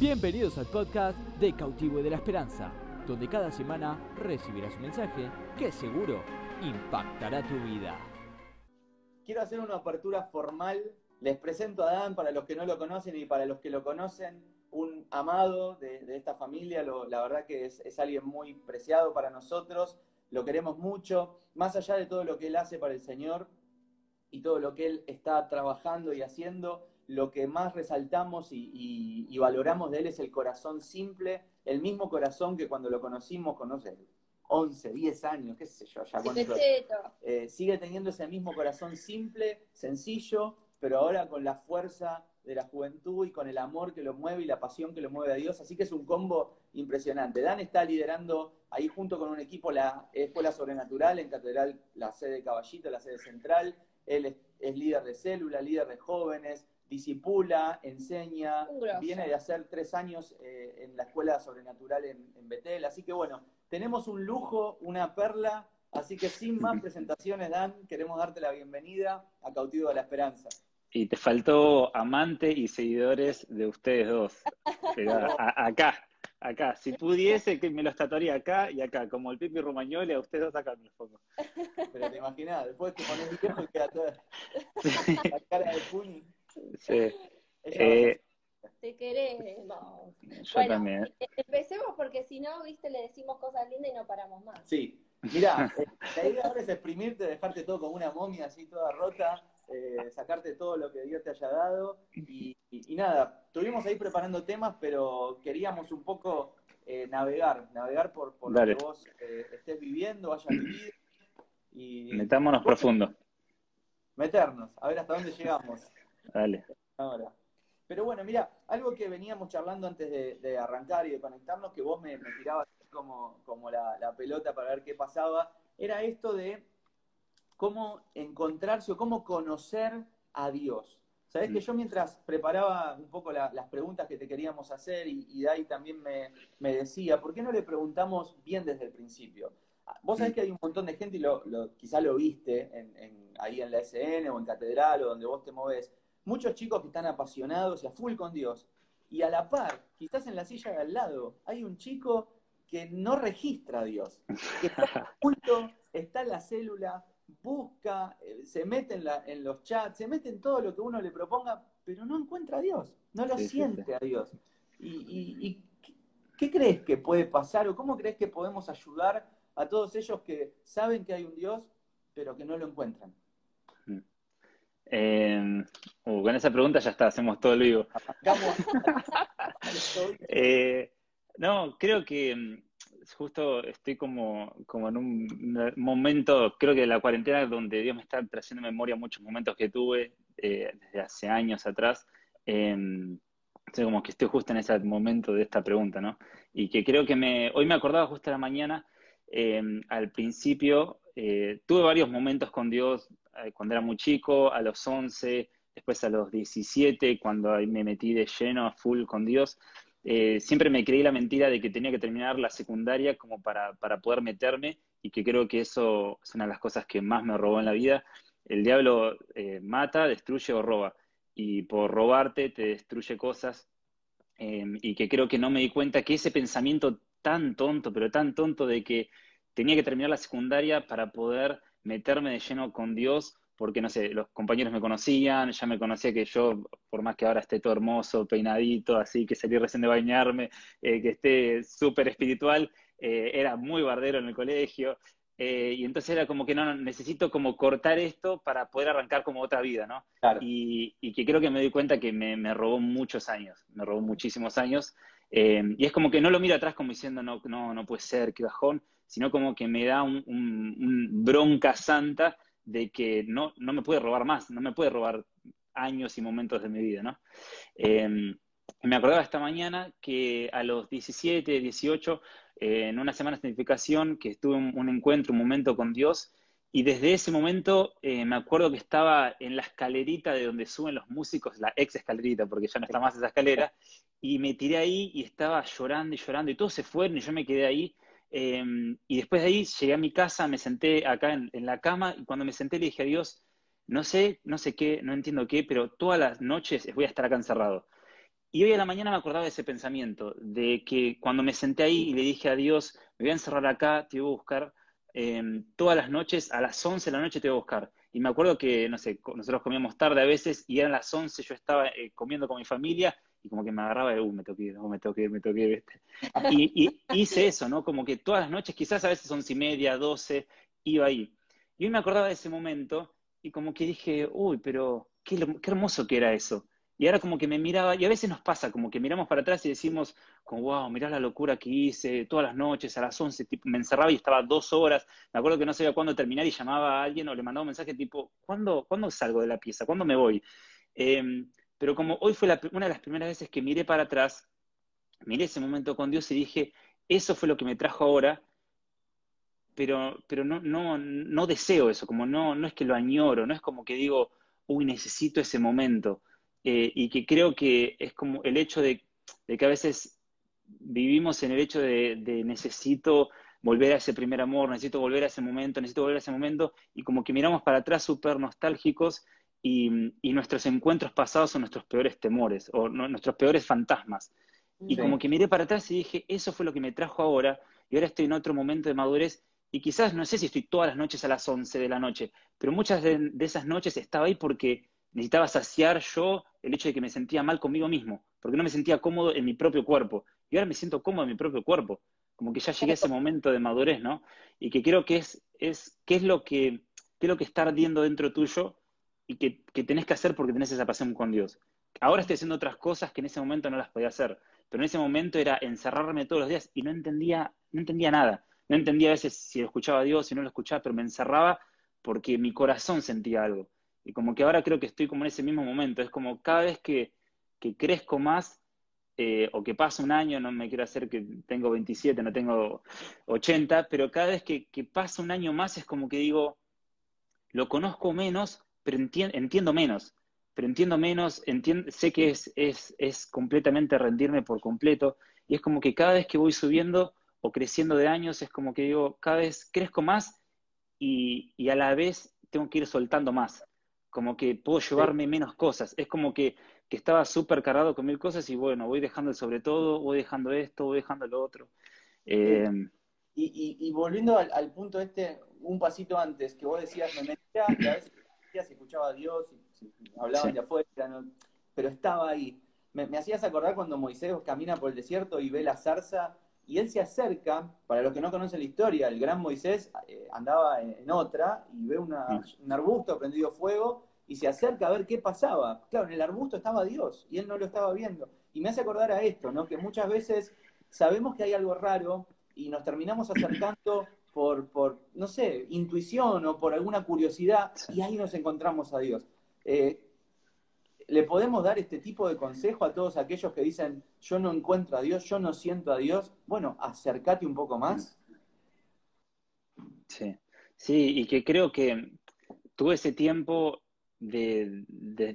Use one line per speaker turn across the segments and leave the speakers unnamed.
Bienvenidos al podcast de Cautivo de la Esperanza, donde cada semana recibirás un mensaje que seguro impactará tu vida.
Quiero hacer una apertura formal. Les presento a Dan para los que no lo conocen y para los que lo conocen, un amado de, esta familia. la verdad que es alguien muy preciado para nosotros. Lo queremos mucho. Más allá de todo lo que él hace para el Señor y todo lo que él está trabajando y haciendo, lo que más resaltamos y, valoramos de él es el corazón simple, el mismo corazón que cuando lo conocimos, conoce 11, 10 años, qué sé yo, ya eh, sigue teniendo ese mismo corazón simple, sencillo, pero ahora con la fuerza de la juventud y con el amor que lo mueve y la pasión que lo mueve a Dios. Así que es un combo impresionante. Dan está liderando ahí junto con un equipo la Escuela Sobrenatural en Catedral, la sede Caballito, la sede central. Él es líder de célula, líder de jóvenes, disipula, enseña, viene de hacer tres años eh, en la Escuela Sobrenatural en, Betel. Así que bueno, tenemos un lujo, una perla, así que sin más presentaciones, Dan, queremos darte la bienvenida a Cautivo de la Esperanza.
Y te faltó amante y seguidores de ustedes dos. acá, acá. Si pudiese, que me lo tatuaría acá y acá, como el Pipi Romagnoli, a ustedes dos acá me lo pongo.
Pero te imaginas, después te pones viejo y queda toda la cara de Puni.
Sí.
Eh, te queremos. Yo también. E-, empecemos porque si no, viste, le decimos cosas lindas y no paramos más.
Sí. Mira, eh, la idea ahora es exprimirte, dejarte todo como una momia así toda rota, eh, sacarte todo lo que Dios te haya dado. Y, nada, estuvimos ahí preparando temas, pero queríamos un poco navegar, navegar por, por lo que vos estés viviendo, hayas vivido.
Y, Metámonos profundo.
Meternos, a ver hasta dónde llegamos.
Dale.
Ahora. Pero bueno, mira, algo que veníamos charlando antes de, arrancar y de conectarnos, que vos me, tirabas como, como la, pelota para ver qué pasaba, era esto de cómo encontrarse o cómo conocer a Dios. Sabés que mm. yo mientras preparaba un poco las preguntas que te queríamos hacer y, y Dai también me, decía, ¿por qué no le preguntamos bien desde el principio? Ah, vos sabés mm. que hay un montón de gente, y lo, quizá lo viste en, ahí en la SN o en Catedral o donde vos te moves, muchos chicos que están apasionados y a full con Dios. Y a la par, quizás en la silla de al lado, hay un chico que no registra a Dios, que está oculto, está en la célula, busca, eh, se mete en, la, en, los chats, se mete en todo lo que uno le proponga, pero no encuentra a Dios, no lo siente a Dios. ¿Y, qué crees que puede pasar o cómo crees que podemos ayudar a todos ellos que saben que hay un Dios, pero que no lo encuentran?
Eh, con esa pregunta ya está, hacemos todo el vivo. Eh, no, creo que mm, justo estoy como, como en un momento, creo que la cuarentena donde Dios me está trayendo memoria muchos momentos que tuve eh, desde hace años atrás. Eh, como que estoy justo en ese momento de esta pregunta, ¿no? Y que creo que me, hoy me acordaba justo a la mañana, al principio, tuve varios momentos con Dios cuando era muy chico, a los 11, después a los 17, cuando me metí de lleno a full con Dios, eh, siempre me creí la mentira de que tenía que terminar la secundaria como para, poder meterme y que creo que eso es una de las cosas que más me robó en la vida. El diablo eh, mata, destruye o roba y por robarte te destruye cosas y que creo que no me di cuenta que ese pensamiento tan tonto, pero tan tonto de que tenía que terminar la secundaria para poder meterme de lleno con Dios, porque no sé, los compañeros me conocían, ya me conocía que yo, por más que ahora esté todo hermoso, peinadito, así, que salí recién de bañarme, eh, que esté súper espiritual, eh, era muy bardero en el colegio, eh, y entonces era como que no, necesito como cortar esto para poder arrancar como otra vida, ¿no? Y, que creo que me doy cuenta que me, me robó muchos años, me robó muchísimos años, y es como que no lo miro atrás como diciendo, no, no, no puede ser, qué bajón, sino como que me da un, bronca santa de que no, no me puede robar más, no me puede robar años y momentos de mi vida, ¿no? Em, me acordaba esta mañana que a los 17, 18, eh, en una semana de santificación, que estuve un, un, encuentro, un momento con Dios, y desde ese momento eh, me acuerdo que estaba en la escalerita de donde suben los músicos, la ex escalerita, porque ya no está más esa escalera, y me tiré ahí y estaba llorando y llorando, y todos se fueron y yo me quedé ahí Em, y después de ahí llegué a mi casa, me senté acá en, la cama y cuando me senté le dije a Dios, no sé, no sé qué, no entiendo qué, pero todas las noches voy a estar acá encerrado. Y hoy a la mañana me acordaba de ese pensamiento, de que cuando me senté ahí y le dije a Dios, me voy a encerrar acá, te voy a buscar, em, todas las noches, a las 11 de la noche te voy a buscar. Y me acuerdo que, no sé, nosotros comíamos tarde a veces y eran las 11, yo estaba eh, comiendo con mi familia y como que me agarraba de, uh, me toqué, uh, me toqué, me toqué, Y, hice eso, ¿no? Como que todas las noches, quizás a veces once y media, 12, iba ahí. Y hoy me acordaba de ese momento y como que dije, uy, pero qué, qué hermoso que era eso. Y ahora como que me miraba, y a veces nos pasa, como que miramos para atrás y decimos, como, wow, mirá la locura que hice, todas las noches a las 11, tipo, me encerraba y estaba dos horas, me acuerdo que no sabía cuándo terminar y llamaba a alguien o le mandaba un mensaje tipo, ¿cuándo, ¿cuándo salgo de la pieza? ¿Cuándo me voy? Em, pero como hoy fue una de las primeras veces que miré para atrás, miré ese momento con Dios y dije, eso fue lo que me trajo ahora, pero, pero no, no, deseo eso, como no, no es que lo añoro, no es como que digo, uy, necesito ese momento eh, y que creo que es como el hecho de, que a veces vivimos en el hecho de, necesito volver a ese primer amor, necesito volver a ese momento, necesito volver a ese momento, y como que miramos para atrás súper nostálgicos y, nuestros encuentros pasados son nuestros peores temores o nuestros peores fantasmas. Y como que miré para atrás y dije, eso fue lo que me trajo ahora, y ahora estoy en otro momento de madurez, y quizás no sé si estoy todas las noches a las 11 de la noche, pero muchas de esas noches estaba ahí porque necesitaba saciar yo el hecho de que me sentía mal conmigo mismo, porque no me sentía cómodo en mi propio cuerpo. Y ahora me siento cómodo en mi propio cuerpo, como que ya llegué a ese momento de madurez, ¿no? Y que creo que es, es qué es lo que, qué es lo que está ardiendo dentro tuyo y que, que tenés que hacer porque tenés esa pasión con Dios. Ahora estoy haciendo otras cosas que en ese momento no las podía hacer, pero en ese momento era encerrarme todos los días y no entendía, no entendía nada. No entendía a veces si lo escuchaba a Dios, si no lo escuchaba, pero me encerraba porque mi corazón sentía algo. Y como que ahora creo que estoy como en ese mismo momento. Es como cada vez que, crezco más eh, o que pasa un año, no me quiero hacer que tengo 27, no tengo 80, pero cada vez que, pasa un año más es como que digo, lo conozco menos, pero entiendo, menos. Pero entiendo menos, sé que es, es, es completamente rendirme por completo. Y es como que cada vez que voy subiendo o creciendo de años, es como que digo, cada vez crezco más y, y a la vez tengo que ir soltando más como que puedo llevarme menos cosas. Es como que, estaba súper cargado con mil cosas y bueno, voy dejando el sobre todo, voy dejando esto, voy dejando lo otro.
Eh, y, volviendo al, punto este, un pasito antes, que vos decías, me metía, y a veces se escuchaba a Dios, y, hablaban de afuera, pero estaba ahí. Me, me, hacías acordar cuando Moisés camina por el desierto y ve la zarza y él se acerca, para los que no conocen la historia, el gran Moisés eh, andaba en, otra y ve un arbusto prendido fuego y se acerca a ver qué pasaba. Claro, en el arbusto estaba Dios y él no lo estaba viendo. Y me hace acordar a esto, ¿no? Que muchas veces sabemos que hay algo raro y nos terminamos acercando por, por no sé, intuición o por alguna curiosidad y ahí nos encontramos a Dios. Eh, ¿Le podemos dar este tipo de consejo a todos aquellos que dicen, yo no encuentro a Dios, yo no siento a Dios? Bueno, acércate un poco más.
Sí, sí, y que creo que tuve ese tiempo de,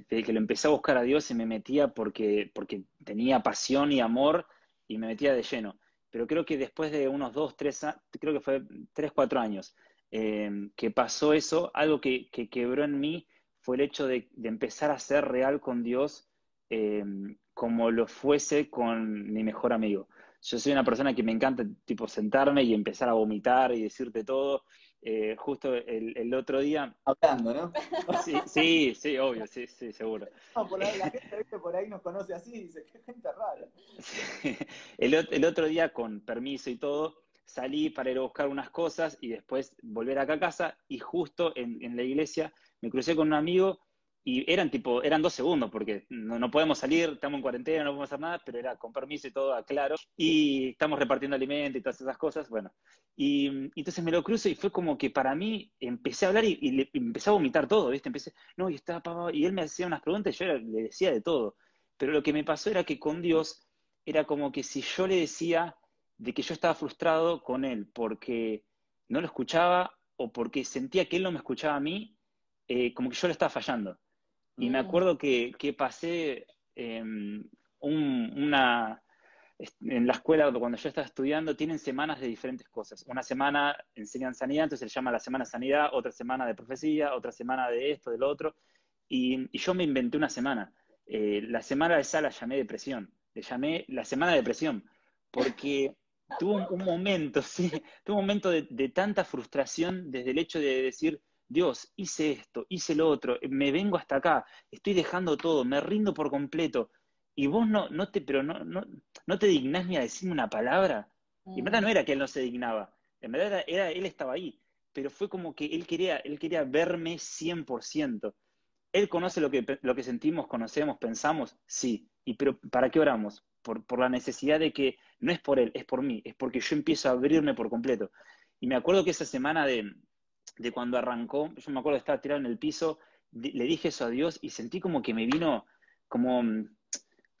que lo empecé a buscar a Dios y me metía porque, porque tenía pasión y amor y me metía de lleno. Pero creo que después de unos dos, tres, creo que fue tres, cuatro años, eh, que pasó eso, algo que, que quebró en mí fue el hecho de, empezar a ser real con Dios eh, como lo fuese con mi mejor amigo. Yo soy una persona que me encanta tipo sentarme y empezar a vomitar y decirte todo. Eh, justo el, otro día...
Hablando, ¿no?
Sí, sí, obvio, sí, sí, seguro.
No, por ahí, la gente por ahí nos conoce así y dice, qué gente rara.
El, otro día, con permiso y todo, salí para ir a buscar unas cosas y después volver acá a casa y justo en, en la iglesia me crucé con un amigo y eran tipo, eran dos segundos, porque no, podemos salir, estamos en cuarentena, no podemos hacer nada, pero era con permiso y todo, claro, y estamos repartiendo alimentos y todas esas cosas, bueno. Y, entonces me lo cruzo y fue como que para mí empecé a hablar y, le, empecé a vomitar todo, ¿viste? Empecé, no, y estaba, y él me hacía unas preguntas y yo le decía de todo. Pero lo que me pasó era que con Dios era como que si yo le decía de que yo estaba frustrado con él porque no lo escuchaba o porque sentía que él no me escuchaba a mí, eh, como que yo le estaba fallando. Y me mm. acuerdo que, pasé em, una, en la escuela, cuando yo estaba estudiando, tienen semanas de diferentes cosas. Una semana enseñan sanidad, entonces se llama la semana sanidad, otra semana de profecía, otra semana de esto, del otro. Y, yo me inventé una semana. eh, la semana de esa la llamé depresión, le llamé la semana de depresión, porque tuvo un, momento, sí, tuvo un momento de, tanta frustración desde el hecho de decir, Dios, hice esto, hice lo otro, me vengo hasta acá, estoy dejando todo, me rindo por completo, y vos no, no te, pero no, no, no te dignás ni a decirme una palabra. Y en verdad no era que él no se dignaba, en verdad era, él estaba ahí, pero fue como que él quería, él quería verme 100%. Él conoce lo que, lo que sentimos, conocemos, pensamos, sí. ¿Y pero para qué oramos? Por, por la necesidad de que no es por él, es por mí, es porque yo empiezo a abrirme por completo. Y me acuerdo que esa semana de, de cuando arrancó, yo me acuerdo de estar tirado en el piso, le dije eso a Dios y sentí como que me vino, como,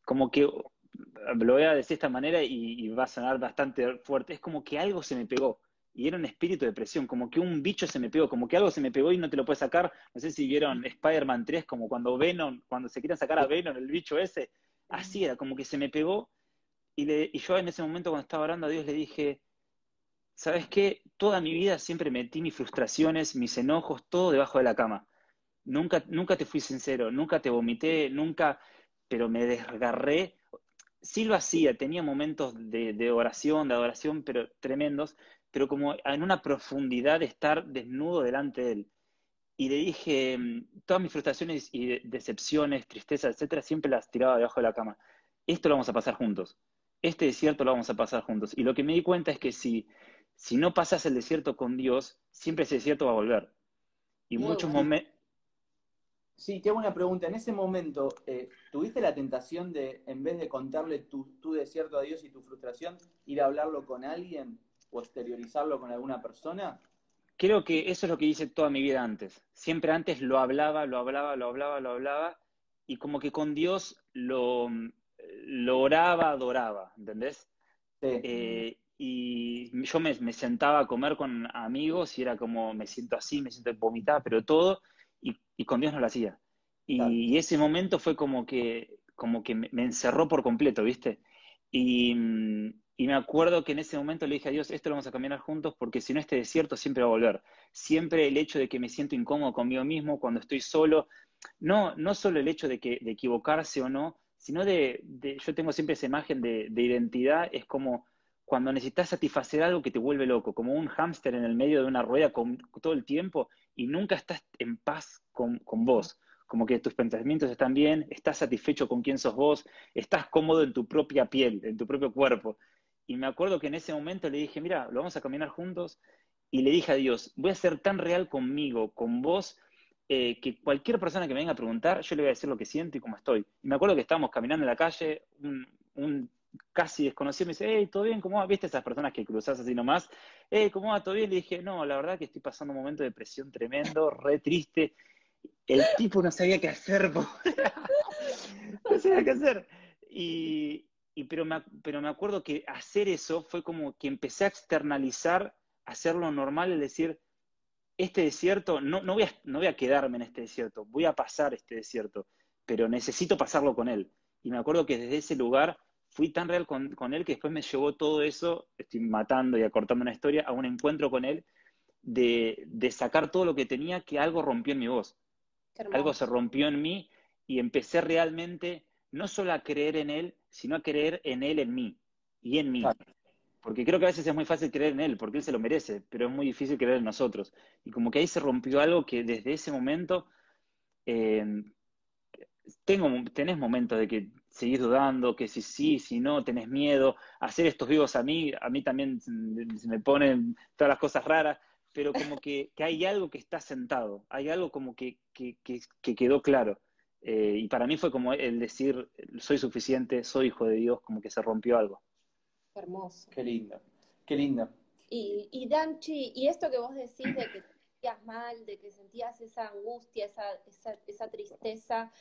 como que, lo voy a decir de esta manera y, y va a sonar bastante fuerte, es como que algo se me pegó y era un espíritu de presión, como que un bicho se me pegó, como que algo se me pegó y no te lo puedes sacar. No sé si vieron Spider-Man 3, como cuando Venom, cuando se quieren sacar a Venom, el bicho ese, así era, como que se me pegó. Y, le, y yo en ese momento cuando estaba orando a Dios le dije, ¿sabes qué? Toda mi vida siempre metí mis frustraciones, mis enojos, todo debajo de la cama. Nunca, nunca te fui sincero, nunca te vomité, nunca, pero me desgarré. Sí lo hacía, tenía momentos de, de oración, de adoración, pero tremendos, pero como en una profundidad de estar desnudo delante de él. Y le dije, mm, todas mis frustraciones y decepciones, tristezas, etcétera, siempre las tiraba debajo de la cama. Esto lo vamos a pasar juntos. Este desierto lo vamos a pasar juntos. Y lo que me di cuenta es que si, si no pasas el desierto con Dios, siempre ese desierto va a volver. Y muchos momentos...
Sí, te hago una pregunta. En ese momento, eh, ¿tuviste la tentación de, en vez de contarle tu, tu desierto a Dios y tu frustración, ir a hablarlo con alguien? o exteriorizarlo con alguna persona?
Creo que eso es lo que hice toda mi vida antes. Siempre antes lo hablaba, lo hablaba, lo hablaba, lo hablaba, y como que con Dios lo, lo oraba, adoraba, ¿entendés? Eh, y yo me, sentaba a comer con amigos y era como, me siento así, me siento vomitada, pero todo, y, con Dios no lo hacía. Y, ese momento fue como que, como que me, me encerró por completo, ¿viste? Y, mm, y me acuerdo que en ese momento le dije a Dios, esto lo vamos a caminar juntos porque si no este desierto siempre va a volver. Siempre el hecho de que me siento incómodo conmigo mismo cuando estoy solo, no, no solo el hecho de, que, de equivocarse o no, sino de, yo tengo siempre esa imagen de, identidad, es como cuando necesitas satisfacer algo que te vuelve loco, como un hámster en el medio de una rueda con, todo el tiempo y nunca estás en paz con, vos como que tus pensamientos están bien, estás satisfecho con quién sos vos, estás cómodo en tu propia piel, en tu propio cuerpo. Y me acuerdo que en ese momento le dije, mira, lo vamos a caminar juntos. Y le dije a Dios, voy a ser tan real conmigo, con vos, eh, que cualquier persona que me venga a preguntar, yo le voy a decir lo que siento y cómo estoy. Y me acuerdo que estábamos caminando en la calle, un, casi desconocido me dice, hey, ¿todo bien? ¿Cómo va? ¿Viste esas personas que cruzas así nomás? Hey, ¿cómo va? ¿Todo bien? Le dije, no, la verdad que estoy pasando un momento de depresión tremendo, re triste. El tipo no sabía qué hacer, no sabía qué hacer. Y, y pero, me, pero me acuerdo que hacer eso fue como que empecé a externalizar, hacerlo normal, es decir, este desierto, no, no, voy a, no voy a quedarme en este desierto, voy a pasar este desierto, pero necesito pasarlo con él. Y me acuerdo que desde ese lugar fui tan real con, con, él que después me llevó todo eso, estoy matando y acortando una historia, a un encuentro con él, de, de sacar todo lo que tenía, que algo rompió en mi voz. Algo se rompió en mí y empecé realmente no solo a creer en él, sino a creer en él, en mí y en mí. Porque creo que a veces es muy fácil creer en él, porque él se lo merece, pero es muy difícil creer en nosotros. Y como que ahí se rompió algo que desde ese momento eh, tengo, tenés momentos de que seguís dudando, que si sí, si no, tenés miedo. Hacer estos vivos a mí, a mí también se me ponen todas las cosas raras, pero como que, hay algo que está sentado, hay algo como que, que quedó claro. Eh, y para mí fue como el decir, soy suficiente, soy hijo de Dios, como que se rompió algo.
Hermoso.
Qué lindo, qué lindo.
Y, y Danchi, y esto que vos decís de que sentías mal, de que sentías esa angustia, esa, esa, esa tristeza,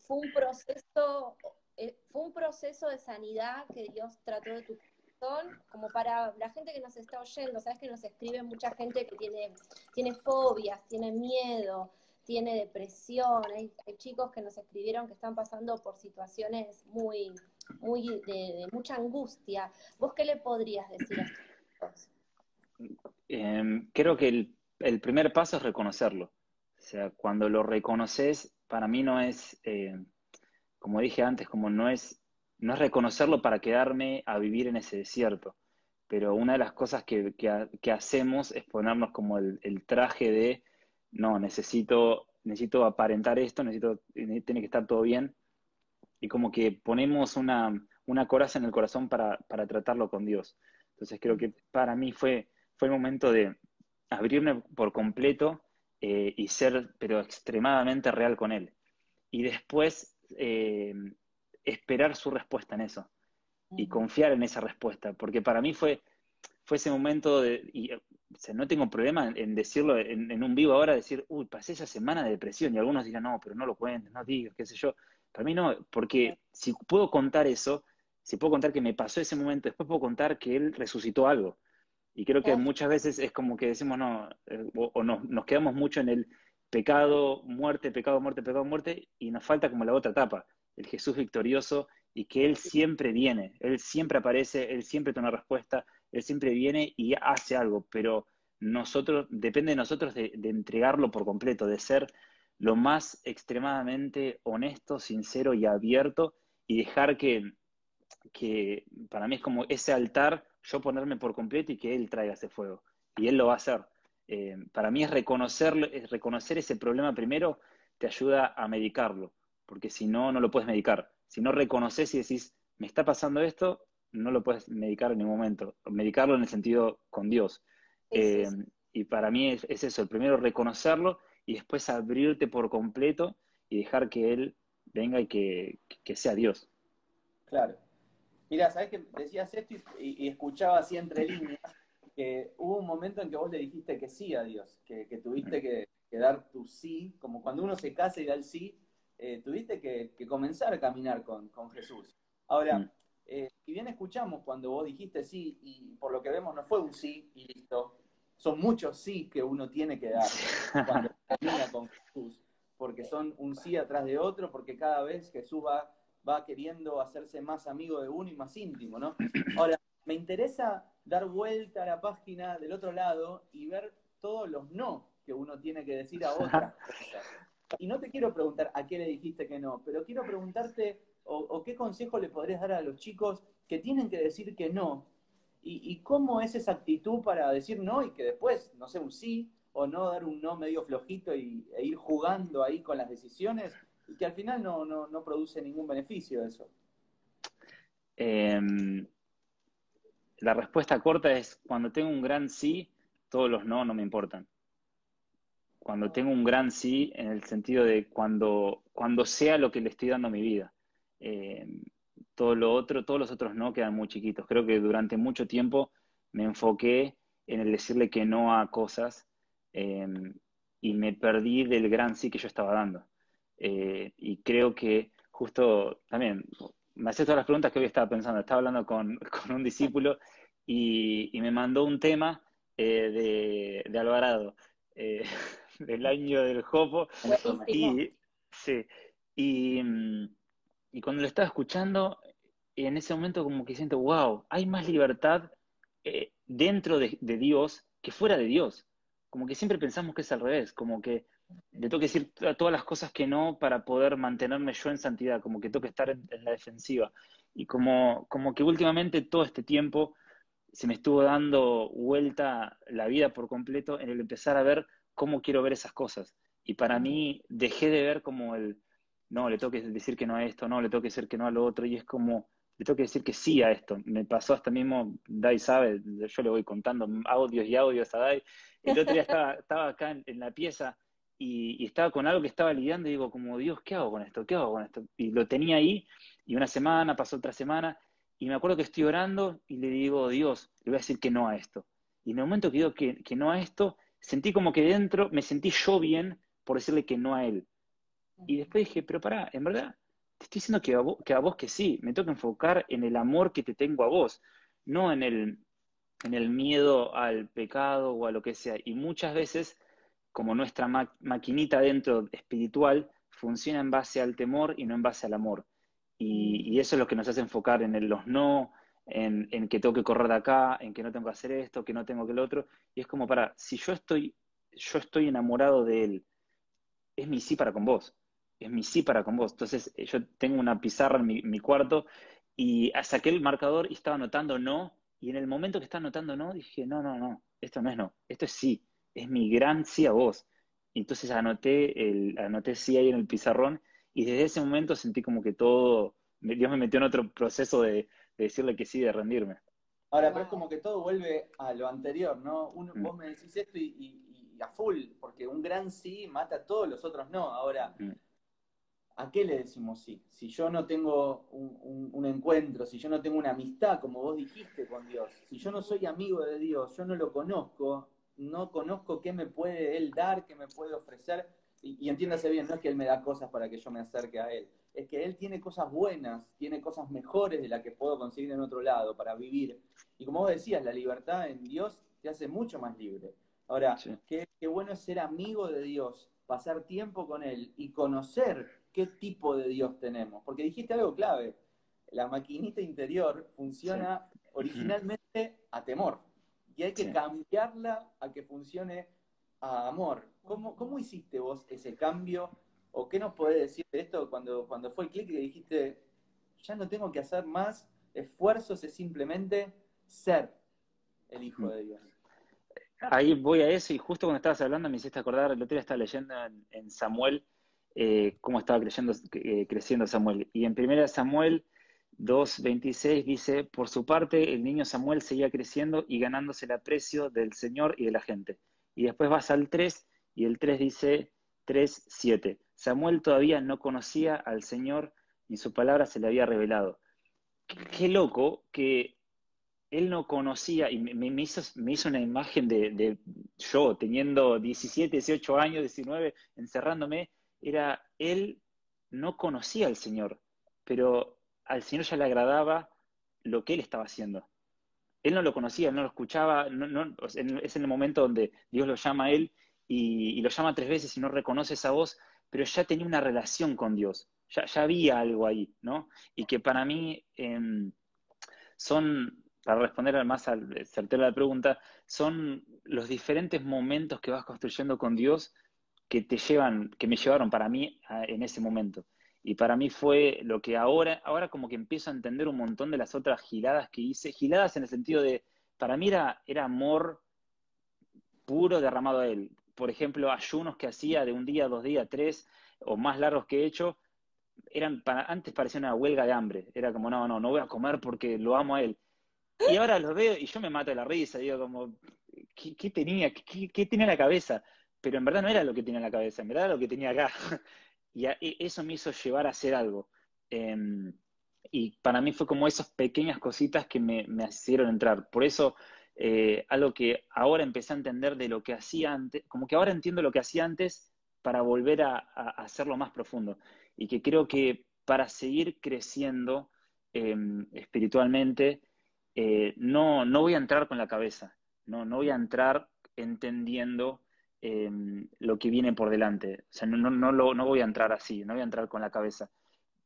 fue un proceso, eh, fue un proceso de sanidad que Dios trató de tu corazón, como para la gente que nos está oyendo, sabes que nos escribe mucha gente que tiene, tiene fobias, tiene miedo, tiene depresión, hay, chicos que nos escribieron que están pasando por situaciones muy, muy de, mucha angustia. ¿Vos qué le podrías decir a estos chicos?
Em, creo que el, primer paso es reconocerlo. O sea, cuando lo reconoces, para mí no es, eh, como dije antes, como no es, no es reconocerlo para quedarme a vivir en ese desierto, pero una de las cosas que, hacemos es ponernos como el, traje de, no, necesito, necesito aparentar esto, necesito, tiene que estar todo bien, y como que ponemos una, coraza en el corazón para, tratarlo con Dios. Entonces creo que para mí fue, fue el momento de abrirme por completo eh, y ser, pero extremadamente real con Él. Y después eh, esperar su respuesta en eso y confiar en esa respuesta, porque para mí fue, fue ese momento de, y, no tengo problema en, decirlo en, un vivo ahora, decir, uy, pasé esa semana de depresión, y algunos dirán, no, pero no lo cuentes, no digas, qué sé yo. Para mí no, porque si puedo contar eso, si puedo contar que me pasó ese momento, después puedo contar que él resucitó algo. Y creo que muchas veces es como que decimos, no, eh, o, nos quedamos mucho en el pecado, muerte, pecado, muerte, pecado, muerte, y nos falta como la otra etapa, el Jesús victorioso y que Él siempre viene, Él siempre aparece, Él siempre tiene una respuesta, Él siempre viene y hace algo, pero nosotros, depende de nosotros de, entregarlo por completo, de ser lo más extremadamente honesto, sincero y abierto y dejar que, que para mí es como ese altar, yo ponerme por completo y que Él traiga ese fuego. Y Él lo va a hacer. Eh, para mí es reconocer, es reconocer ese problema primero, te ayuda a medicarlo, porque si no, no lo puedes medicar. Si no reconoces y decís, me está pasando esto, no lo puedes medicar en ningún momento. Medicarlo en el sentido con Dios. Eh, y para mí es, eso, el primero reconocerlo y después abrirte por completo y dejar que Él venga y que, sea Dios.
Claro. Mira, sabes que decías esto y, escuchaba así entre líneas que hubo un momento en que vos le dijiste que sí a Dios, que, tuviste mm. que, que, dar tu sí, como cuando uno se casa y da el sí, eh, tuviste que, comenzar a caminar con, Jesús. Ahora, mm. eh, si bien escuchamos cuando vos dijiste sí, y por lo que vemos no fue un sí y listo, son muchos sí que uno tiene que dar cuando camina con Jesús, porque son un sí atrás de otro, porque cada vez Jesús va, va queriendo hacerse más amigo de uno y más íntimo, ¿no? Ahora, me interesa dar vuelta a la página del otro lado y ver todos los no que uno tiene que decir a otras cosas. Y no te quiero preguntar a qué le dijiste que no, pero quiero preguntarte o, qué consejo le podrías dar a los chicos que tienen que decir que no. Y, cómo es esa actitud para decir no y que después, no sé, un sí o no dar un no medio flojito y, e ir jugando ahí con las decisiones y que al final no, no, produce ningún beneficio eso.
Em, la respuesta corta es, cuando tengo un gran sí, todos los no no me importan cuando tengo un gran sí en el sentido de cuando, cuando sea lo que le estoy dando a mi vida. Eh, todo lo otro, todos los otros no quedan muy chiquitos. Creo que durante mucho tiempo me enfoqué en el decirle que no a cosas eh, y me perdí del gran sí que yo estaba dando. Eh, y creo que justo también, me hace todas las preguntas que hoy estaba pensando. Estaba hablando con, un discípulo y, me mandó un tema de, de Alvarado. del año del Jopo. Y, sí, mm, y, cuando lo estaba escuchando, en ese momento como que siento, wow, hay más libertad eh, dentro de, Dios que fuera de Dios. Como que siempre pensamos que es al revés, como que le tengo que decir todas las cosas que no para poder mantenerme yo en santidad, como que tengo que estar en, la defensiva. Y como, como que últimamente todo este tiempo se me estuvo dando vuelta la vida por completo en el empezar a ver cómo quiero ver esas cosas. Y para mí dejé de ver como el, no, le tengo que decir que no a esto, no, le tengo que decir que no a lo otro, y es como, le tengo que decir que sí a esto. Me pasó hasta mismo, Dai sabe, yo le voy contando audios y audios a Dai. El otro día estaba, estaba acá en, la pieza y, estaba con algo que estaba lidiando y digo, como, Dios, ¿qué hago con esto? ¿Qué hago con esto? Y lo tenía ahí y una semana, pasó otra semana, y me acuerdo que estoy orando y le digo, Dios, le voy a decir que no a esto. Y en el momento que digo que, que no a esto, sentí como que dentro me sentí yo bien por decirle que no a él. Y después dije, pero pará, en verdad, te estoy diciendo que a, vos, que a vos que sí, me toca enfocar en el amor que te tengo a vos, no en el, en el miedo al pecado o a lo que sea. Y muchas veces, como nuestra maquinita dentro espiritual, funciona en base al temor y no en base al amor. Y, eso es lo que nos hace enfocar en los no, en, que tengo que correr de acá, en que no tengo que hacer esto, que no tengo que lo otro. Y es como para, si yo estoy, yo estoy enamorado de él, es mi sí para con vos. es mi sí para con vos. Entonces yo tengo una pizarra en mi, mi cuarto y saqué el marcador y estaba anotando no, y en el momento que estaba anotando no, dije, no, no, no, esto no es no, esto es sí, es mi gran sí a vos. entonces anoté, el, anoté sí ahí en el pizarrón, y desde ese momento sentí como que todo, Dios me metió en otro proceso de, decirle que sí, de rendirme.
Ahora, pero es como que todo vuelve a lo anterior, ¿no? Uno, mm. Vos me decís esto y, a full, porque un gran sí mata a todos los otros no. Ahora, mm. ¿a qué le decimos sí? Si yo no tengo un, encuentro, si yo no tengo una amistad, como vos dijiste con Dios, si yo no soy amigo de Dios, yo no lo conozco, no conozco qué me puede Él dar, qué me puede ofrecer, y, entiéndase bien, no es que Él me da cosas para que yo me acerque a Él, es que Él tiene cosas buenas, tiene cosas mejores de las que puedo conseguir en otro lado para vivir. Y como vos decías, la libertad en Dios te hace mucho más libre. Ahora, qué, qué bueno es ser amigo de Dios, pasar tiempo con Él y conocer qué tipo de Dios tenemos. Porque dijiste algo clave, la maquinita interior funciona originalmente a temor y hay que cambiarla a que funcione a amor. ¿Cómo, ¿Cómo hiciste vos ese cambio? ¿O qué nos podés decir de esto cuando, cuando fue el clic y dijiste, ya no tengo que hacer más esfuerzos, es simplemente ser el Hijo de Dios?
Ahí voy a eso y justo cuando estabas hablando me hiciste acordar, el otro día estaba leyendo en Samuel eh, cómo estaba creciendo, eh, creciendo Samuel. Y en 1 Samuel 2.26 dice, por su parte, el niño Samuel seguía creciendo y ganándose el aprecio del Señor y de la gente. Y después vas al 3 y el 3 dice 3.7. Samuel todavía no conocía al Señor ni su palabra se le había revelado. Qué, loco que él no conocía y me, hizo, me hizo, una imagen de, de, yo teniendo 17, 18 años, 19, encerrándome era, él no conocía al Señor, pero al Señor ya le agradaba lo que él estaba haciendo. Él no lo conocía, no lo escuchaba, es en el momento donde Dios lo llama a él y, lo llama tres veces y no reconoce esa voz, pero ya tenía una relación con Dios, ya, había algo ahí, ¿no? Y que para mí em, son, para responder más al certero la pregunta, son los diferentes momentos que vas construyendo con Dios que te llevan, que me llevaron para mí en ese momento. Y para mí fue lo que ahora, ahora como que empiezo a entender un montón de las otras giladas que hice, giladas en el sentido de, para mí era, era amor puro derramado a él. Por ejemplo, ayunos que hacía de un día, dos días, tres, o más largos que he hecho, eran para, antes parecía una huelga de hambre. Era como, no, no, no voy a comer porque lo amo a él. Y ahora lo veo y yo me mato de la risa, digo como, ¿qué, tenía? ¿Qué, ¿Qué, tenía en la cabeza? pero en verdad no era lo que tenía en la cabeza, en verdad era lo que tenía acá. y eso me hizo llevar a hacer algo. Em, y para mí fue como esas pequeñas cositas que me, hicieron entrar. Por eso, eh, algo que ahora empecé a entender de lo que hacía antes, como que ahora entiendo lo que hacía antes para volver a, hacerlo más profundo. Y que creo que para seguir creciendo em, espiritualmente, eh, no, no voy a entrar con la cabeza, no, no voy a entrar entendiendo Em, lo que viene por delante. O sea, no, no, no, voy a entrar así, no voy a entrar con la cabeza,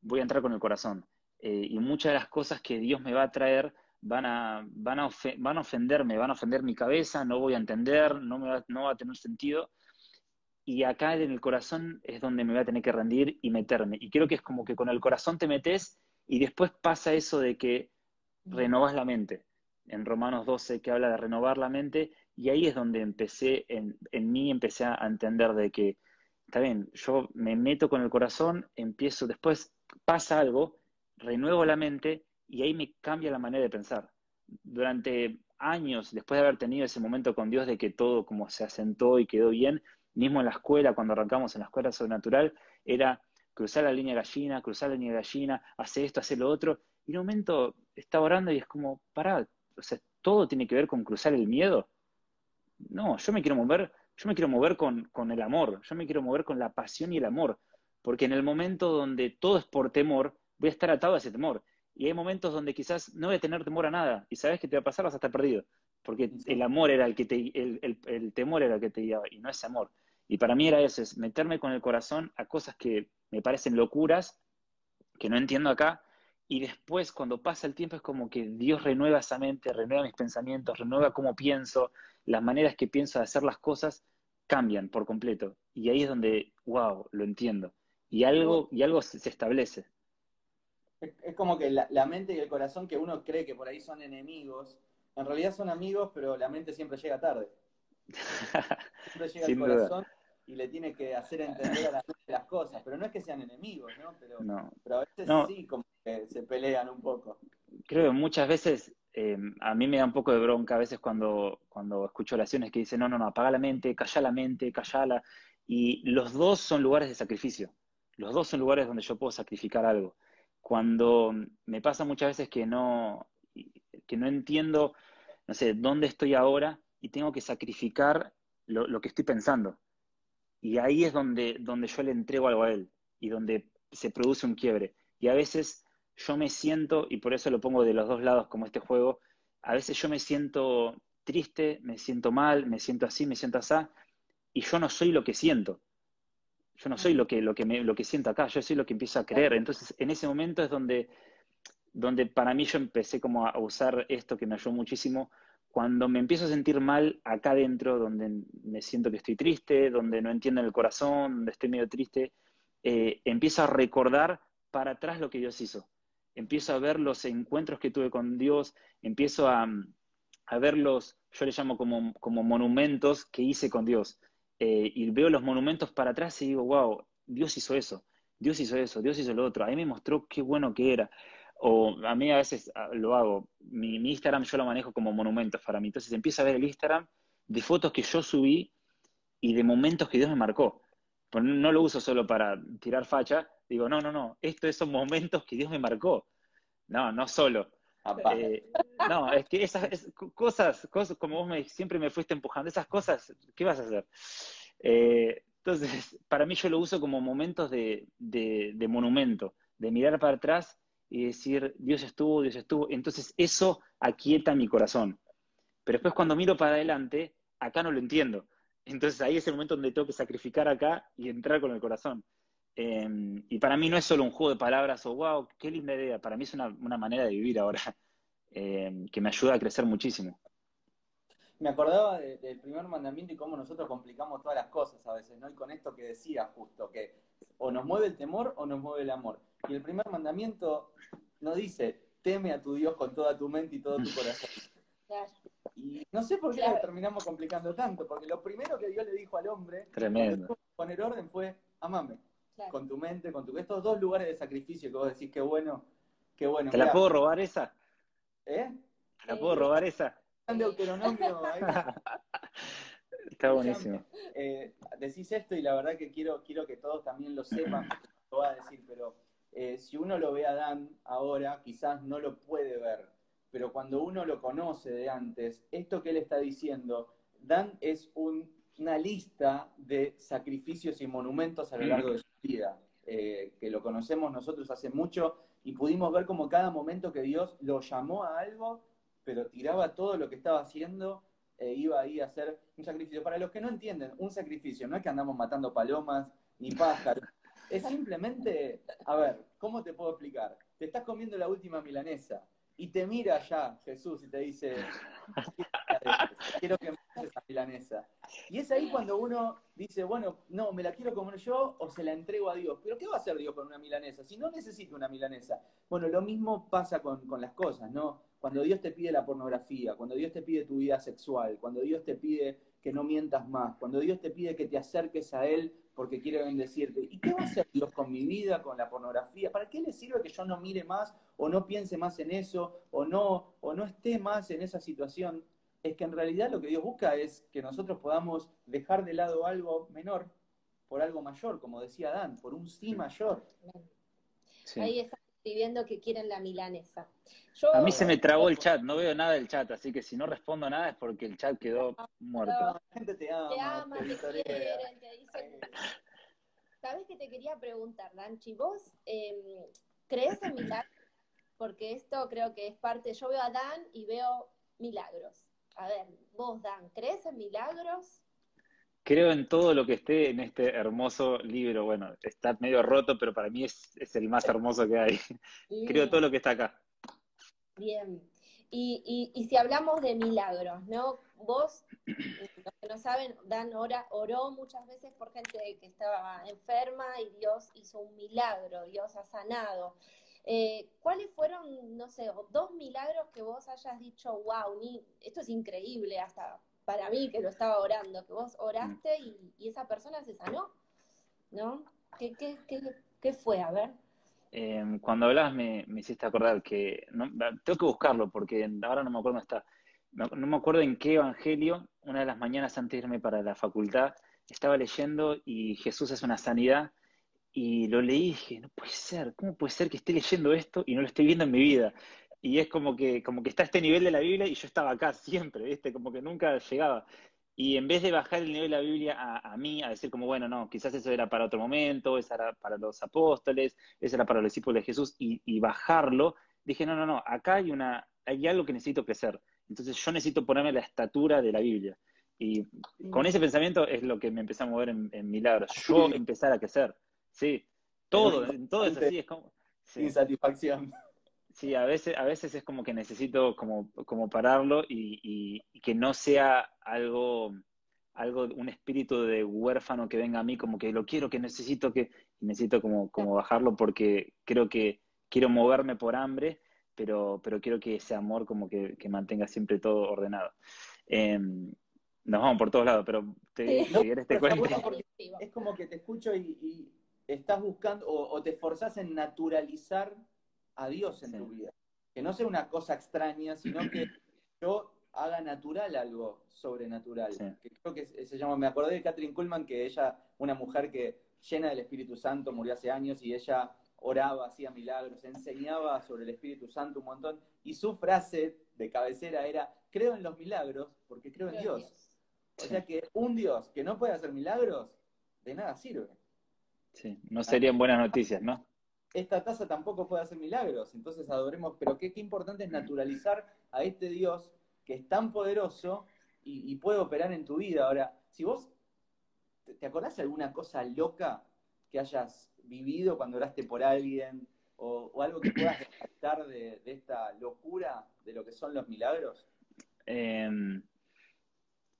voy a entrar con el corazón. Eh, y muchas de las cosas que Dios me va a traer van a, van, a van a ofenderme, van a ofender mi cabeza, no voy a entender, no, me va, no va a tener sentido. Y acá en el corazón es donde me voy a tener que rendir y meterme. Y creo que es como que con el corazón te metes y después pasa eso de que renovas la mente. En Romanos 12 que habla de renovar la mente y ahí es donde empecé, en, en mí empecé a entender de que, está bien, yo me meto con el corazón, empiezo, después pasa algo, renuevo la mente y ahí me cambia la manera de pensar. Durante años, después de haber tenido ese momento con Dios de que todo como se asentó y quedó bien, mismo en la escuela, cuando arrancamos en la escuela sobrenatural, era cruzar la línea gallina, cruzar la línea gallina, hacer esto, hacer lo otro, y en un momento estaba orando y es como, pará, o sea, todo tiene que ver con cruzar el miedo. No, yo me quiero mover, yo me quiero mover con, el amor, yo me quiero mover con la pasión y el amor, porque en el momento donde todo es por temor, voy a estar atado a ese temor. Y hay momentos donde quizás no voy a tener temor a nada, y sabes que te va a pasar, vas a estar perdido, porque el amor era el que te, el, temor era el que te guiaba, y no ese amor. Y para mí era eso, es meterme con el corazón a cosas que me parecen locuras, que no entiendo acá, y después cuando pasa el tiempo es como que Dios renueva esa mente, renueva mis pensamientos, renueva cómo pienso, las maneras que pienso de hacer las cosas cambian por completo. Y ahí es donde, wow, lo entiendo. y algo, y algo se establece.
Es, como que la, mente y el corazón que uno cree que por ahí son enemigos, en realidad son amigos, pero la mente siempre llega tarde. siempre llega el corazón y le tiene que hacer entender a la mente las cosas, pero no es que sean enemigos, ¿no? Pero, pero a veces sí como se pelean un poco.
Creo que muchas veces eh, a mí me da un poco de bronca a veces cuando, cuando escucho oraciones que dicen, no, no, no, apaga la mente, calla la mente, callala. Y los dos son lugares de sacrificio. Los dos son lugares donde yo puedo sacrificar algo. Cuando me pasa muchas veces que no, que no entiendo, no sé, dónde estoy ahora y tengo que sacrificar lo, lo que estoy pensando. Y ahí es donde, donde yo le entrego algo a él y donde se produce un quiebre. Y a veces yo me siento, y por eso lo pongo de los dos lados como este juego, a veces yo me siento triste, me siento mal, me siento así, me siento así, y yo no soy lo que siento. Yo no soy lo que, lo que, me, lo que siento acá, yo soy lo que empiezo a creer. Entonces, en ese momento es donde, donde para mí yo empecé como a usar esto que me ayudó muchísimo. Cuando me empiezo a sentir mal acá adentro, donde me siento que estoy triste, donde no entiendo el corazón, donde estoy medio triste, eh, empiezo a recordar para atrás lo que Dios hizo. Empiezo a ver los encuentros que tuve con Dios, empiezo a, a ver los, yo le llamo como, monumentos que hice con Dios. Eh, y veo los monumentos para atrás y digo, wow, Dios hizo eso, Dios hizo eso, Dios hizo lo otro, a mí me mostró qué bueno que era. O a mí a veces ah, lo hago, mi, Instagram yo lo manejo como monumentos para mí, entonces empiezo a ver el Instagram de fotos que yo subí y de momentos que Dios me marcó. Pues no lo uso solo para tirar facha, digo, no, no, no, esto son momentos que Dios me marcó. No, no solo. Eh, no, es que esas cosas, cosas, como vos me, siempre me fuiste empujando, esas cosas, ¿qué vas a hacer? Eh, entonces, para mí yo lo uso como momentos de, de, monumento, de mirar para atrás y decir, Dios estuvo, Dios estuvo. Entonces, eso aquieta mi corazón. Pero después cuando miro para adelante, acá no lo entiendo. Entonces ahí es el momento donde tengo que sacrificar acá y entrar con el corazón. Em, y para mí no es solo un juego de palabras o wow, qué linda idea. Para mí es una, manera de vivir ahora em, que me ayuda a crecer muchísimo.
Me acordaba del primer mandamiento y cómo nosotros complicamos todas las cosas a veces, ¿no? Y con esto que decía justo, que o nos mueve el temor o nos mueve el amor. Y el primer mandamiento no dice, teme a tu Dios con toda tu mente y todo tu corazón. Y no sé por qué lo terminamos complicando tanto, porque lo primero que Dios le dijo al hombre,
Tremendo.
poner orden, fue, amame con tu mente, con tu... Estos dos lugares de sacrificio que vos decís, qué bueno, qué bueno.
¿Te la puedo robar esa?
¿Eh?
¿Te la puedo robar esa?
Deuteronomio.
Está buenísimo.
Eh, decís esto y la verdad que quiero, quiero que todos también lo sepan, lo voy a decir, pero eh, si uno lo ve a Dan ahora, quizás no lo puede ver, pero cuando uno lo conoce de antes, esto que él está diciendo, Dan es una lista de sacrificios y monumentos a lo largo de su vida, eh, que lo conocemos nosotros hace mucho y pudimos ver como cada momento que Dios lo llamó a algo, pero tiraba todo lo que estaba haciendo e iba ahí a hacer un sacrificio. Para los que no entienden, un sacrificio no es que andamos matando palomas ni pájaros, es simplemente, a ver, ¿cómo te puedo explicar? Te estás comiendo la última milanesa y te mira ya Jesús y te dice, quiero que me des esa milanesa. Y es ahí cuando uno dice, bueno, no, me la quiero comer yo o se la entrego a Dios. Pero ¿qué va a hacer Dios con una milanesa? Si no necesito una milanesa. Bueno, lo mismo pasa con, con las cosas, ¿no? Cuando Dios te pide la pornografía, cuando Dios te pide tu vida sexual, cuando Dios te pide que no mientas más, cuando Dios te pide que te acerques a Él porque quiere bendecirte. ¿Y qué va a hacer Dios con mi vida, con la pornografía? ¿Para qué le sirve que yo no mire más o no piense más en eso o no, o no esté más en esa situación? Es que en realidad lo que Dios busca es que nosotros podamos dejar de lado algo menor por algo mayor, como decía Dan, por un sí mayor.
Ahí está escribiendo que quieren la milanesa.
a mí se me trabó el chat, no veo nada del chat, así que si no respondo nada es porque el chat quedó muerto.
la gente te ama.
Te aman, te, quieren, te dicen... ¿Sabes qué te quería preguntar, Lanchi? ¿Vos em, crees en milagros? Porque esto creo que es parte... Yo veo a Dan y veo milagros. A ver, vos, Dan, ¿crees en milagros?
Creo en todo lo que esté en este hermoso libro. Bueno, está medio roto, pero para mí es, el más hermoso que hay. Creo todo lo que está acá.
Bien. Y, y, si hablamos de milagros, ¿no? Vos, que no saben, Dan ora, oró muchas veces por gente que estaba enferma y Dios hizo un milagro, Dios ha sanado. Eh, ¿Cuáles fueron, no sé, dos milagros que vos hayas dicho, wow, ni, esto es increíble, hasta para mí que lo estaba orando, que vos oraste y, y esa persona se sanó? ¿No? ¿Qué, qué, qué, qué fue? A ver.
Eh, cuando hablabas me, me, hiciste acordar que no, tengo que buscarlo porque ahora no me acuerdo dónde está. No, no, me acuerdo en qué evangelio, una de las mañanas antes de irme para la facultad, estaba leyendo y Jesús es una sanidad y lo leí y dije, no puede ser, ¿cómo puede ser que esté leyendo esto y no lo estoy viendo en mi vida? Y es como que, como que está este nivel de la Biblia y yo estaba acá siempre, ¿viste? Como que nunca llegaba. Y en vez de bajar el nivel de la Biblia a, a, mí, a decir como, bueno, no, quizás eso era para otro momento, eso era para los apóstoles, eso era para los discípulos de Jesús, y, y bajarlo, dije, no, no, no, acá hay, una, hay algo que necesito crecer. Entonces yo necesito ponerme la estatura de la Biblia. Y con ese pensamiento es lo que me empezó a mover en, en milagros. Yo empezar a crecer. Sí, todo, todo es así, es como... Sí.
Insatisfacción.
Sí, a veces, a veces es como que necesito como, como pararlo y, y, y, que no sea algo, algo, un espíritu de huérfano que venga a mí, como que lo quiero, que necesito que, necesito como, como bajarlo porque creo que quiero moverme por hambre, pero, pero quiero que ese amor como que, que mantenga siempre todo ordenado. Eh, nos vamos por todos lados, pero te,
sí. te cuento. Es como que te escucho y, y estás buscando o, o, te esforzás en naturalizar a Dios en sí. tu vida. Que no sea una cosa extraña, sino que yo haga natural algo sobrenatural. Sí. Que creo que se llama, me acordé de Catherine Kuhlman, que ella, una mujer que llena del Espíritu Santo, murió hace años y ella oraba, hacía milagros, enseñaba sobre el Espíritu Santo un montón, y su frase de cabecera era, creo en los milagros porque creo, creo en Dios. Dios. O sea que un Dios que no puede hacer milagros, de nada sirve.
Sí, no serían buenas noticias, ¿no?
Esta taza tampoco puede hacer milagros, entonces adoremos, pero qué, qué importante es naturalizar a este Dios que es tan poderoso y, y puede operar en tu vida. Ahora, si vos, ¿te acordás de alguna cosa loca que hayas vivido cuando oraste por alguien? O, o algo que puedas rescatar de, de, esta locura de lo que son los milagros?
Eh,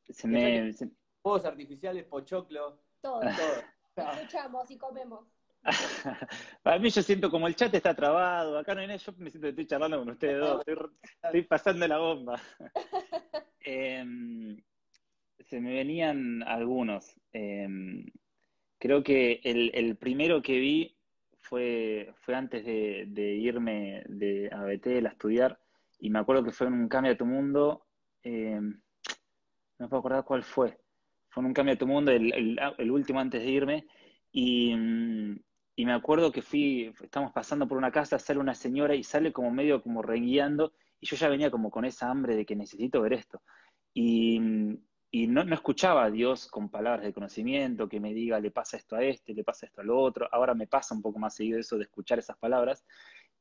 se me, se...
Juegos artificiales, pochoclo,
todo. todo. Escuchamos y comemos.
Para mí yo siento como el chat está trabado, acá no hay nada, yo me siento que estoy charlando con ustedes dos, estoy, estoy pasando la bomba. eh, se me venían algunos. Eh, creo que el, el, primero que vi fue, fue antes de, de irme de, a Betel a estudiar, y me acuerdo que fue en un cambio de tu mundo. Eh, no puedo acordar cuál fue. Fue en un cambio de tu mundo, el, el, el último antes de irme. Y, y, me acuerdo que fui, estamos pasando por una casa, sale una señora y sale como medio como reguiando, y yo ya venía como con esa hambre de que necesito ver esto. Y, y no, no, escuchaba a Dios con palabras de conocimiento, que me diga, le pasa esto a este, le pasa esto al otro. Ahora me pasa un poco más seguido eso de escuchar esas palabras.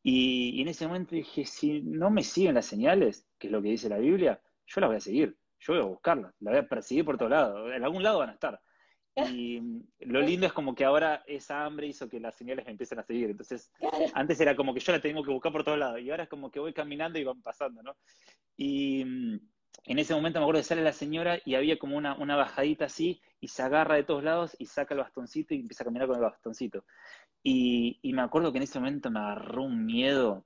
Y, en ese momento dije, si no me siguen las señales, que es lo que dice la Biblia, yo las voy a seguir yo voy a buscarla, la voy a perseguir por todos lados, en algún lado van a estar. Y lo lindo es como que ahora esa hambre hizo que las señales me empiecen a seguir. Entonces, antes era como que yo la tengo que buscar por todos lados, y ahora es como que voy caminando y van pasando, ¿no? Y en ese momento me acuerdo que sale la señora y había como una, una bajadita así, y se agarra de todos lados y saca el bastoncito y empieza a caminar con el bastoncito. Y, y me acuerdo que en ese momento me agarró un miedo